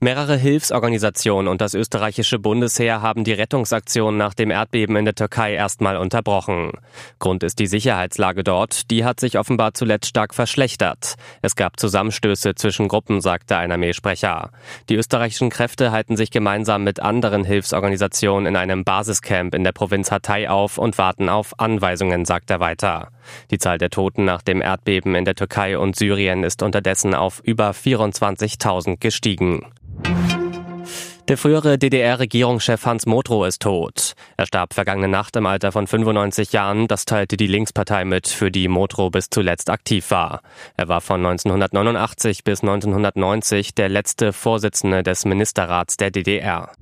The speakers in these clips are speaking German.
Mehrere Hilfsorganisationen und das österreichische Bundesheer haben die Rettungsaktion nach dem Erdbeben in der Türkei erstmal unterbrochen. Grund ist die Sicherheitslage dort. Die hat sich offenbar zuletzt stark verschlechtert. Es gab Zusammenstöße zwischen Gruppen, sagte ein Armeesprecher. Die österreichischen Kräfte halten sich gemeinsam mit anderen Hilfsorganisationen in einem Basiscamp in der Provinz Hatay auf und warten auf Anweisungen, sagt er weiter. Die Zahl der Toten nach dem Erdbeben in der Türkei und Syrien ist unterdessen auf über 24.000 gestiegen. Der frühere DDR-Regierungschef Hans Motrow ist tot. Er starb vergangene Nacht im Alter von 95 Jahren. Das teilte die Linkspartei mit, für die Motrow bis zuletzt aktiv war. Er war von 1989 bis 1990 der letzte Vorsitzende des Ministerrats der DDR.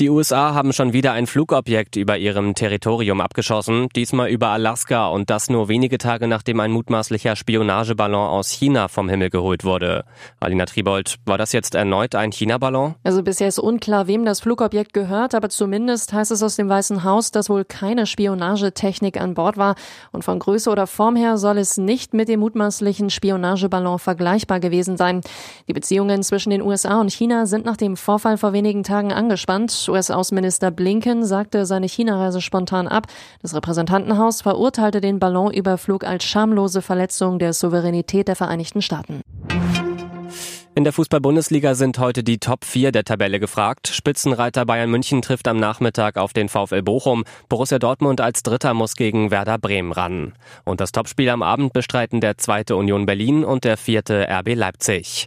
Die USA haben schon wieder ein Flugobjekt über ihrem Territorium abgeschossen, diesmal über Alaska und das nur wenige Tage nachdem ein mutmaßlicher Spionageballon aus China vom Himmel geholt wurde. Alina Tribold, war das jetzt erneut ein China-Ballon? Also bisher ist unklar, wem das Flugobjekt gehört, aber zumindest heißt es aus dem Weißen Haus, dass wohl keine Spionagetechnik an Bord war und von Größe oder Form her soll es nicht mit dem mutmaßlichen Spionageballon vergleichbar gewesen sein. Die Beziehungen zwischen den USA und China sind nach dem Vorfall vor wenigen Tagen angespannt. US-Außenminister Blinken sagte seine China-Reise spontan ab. Das Repräsentantenhaus verurteilte den Ballonüberflug als schamlose Verletzung der Souveränität der Vereinigten Staaten. In der Fußball-Bundesliga sind heute die Top 4 der Tabelle gefragt. Spitzenreiter Bayern München trifft am Nachmittag auf den VfL Bochum. Borussia Dortmund als Dritter muss gegen Werder Bremen ran. Und das Topspiel am Abend bestreiten der zweite Union Berlin und der vierte RB Leipzig.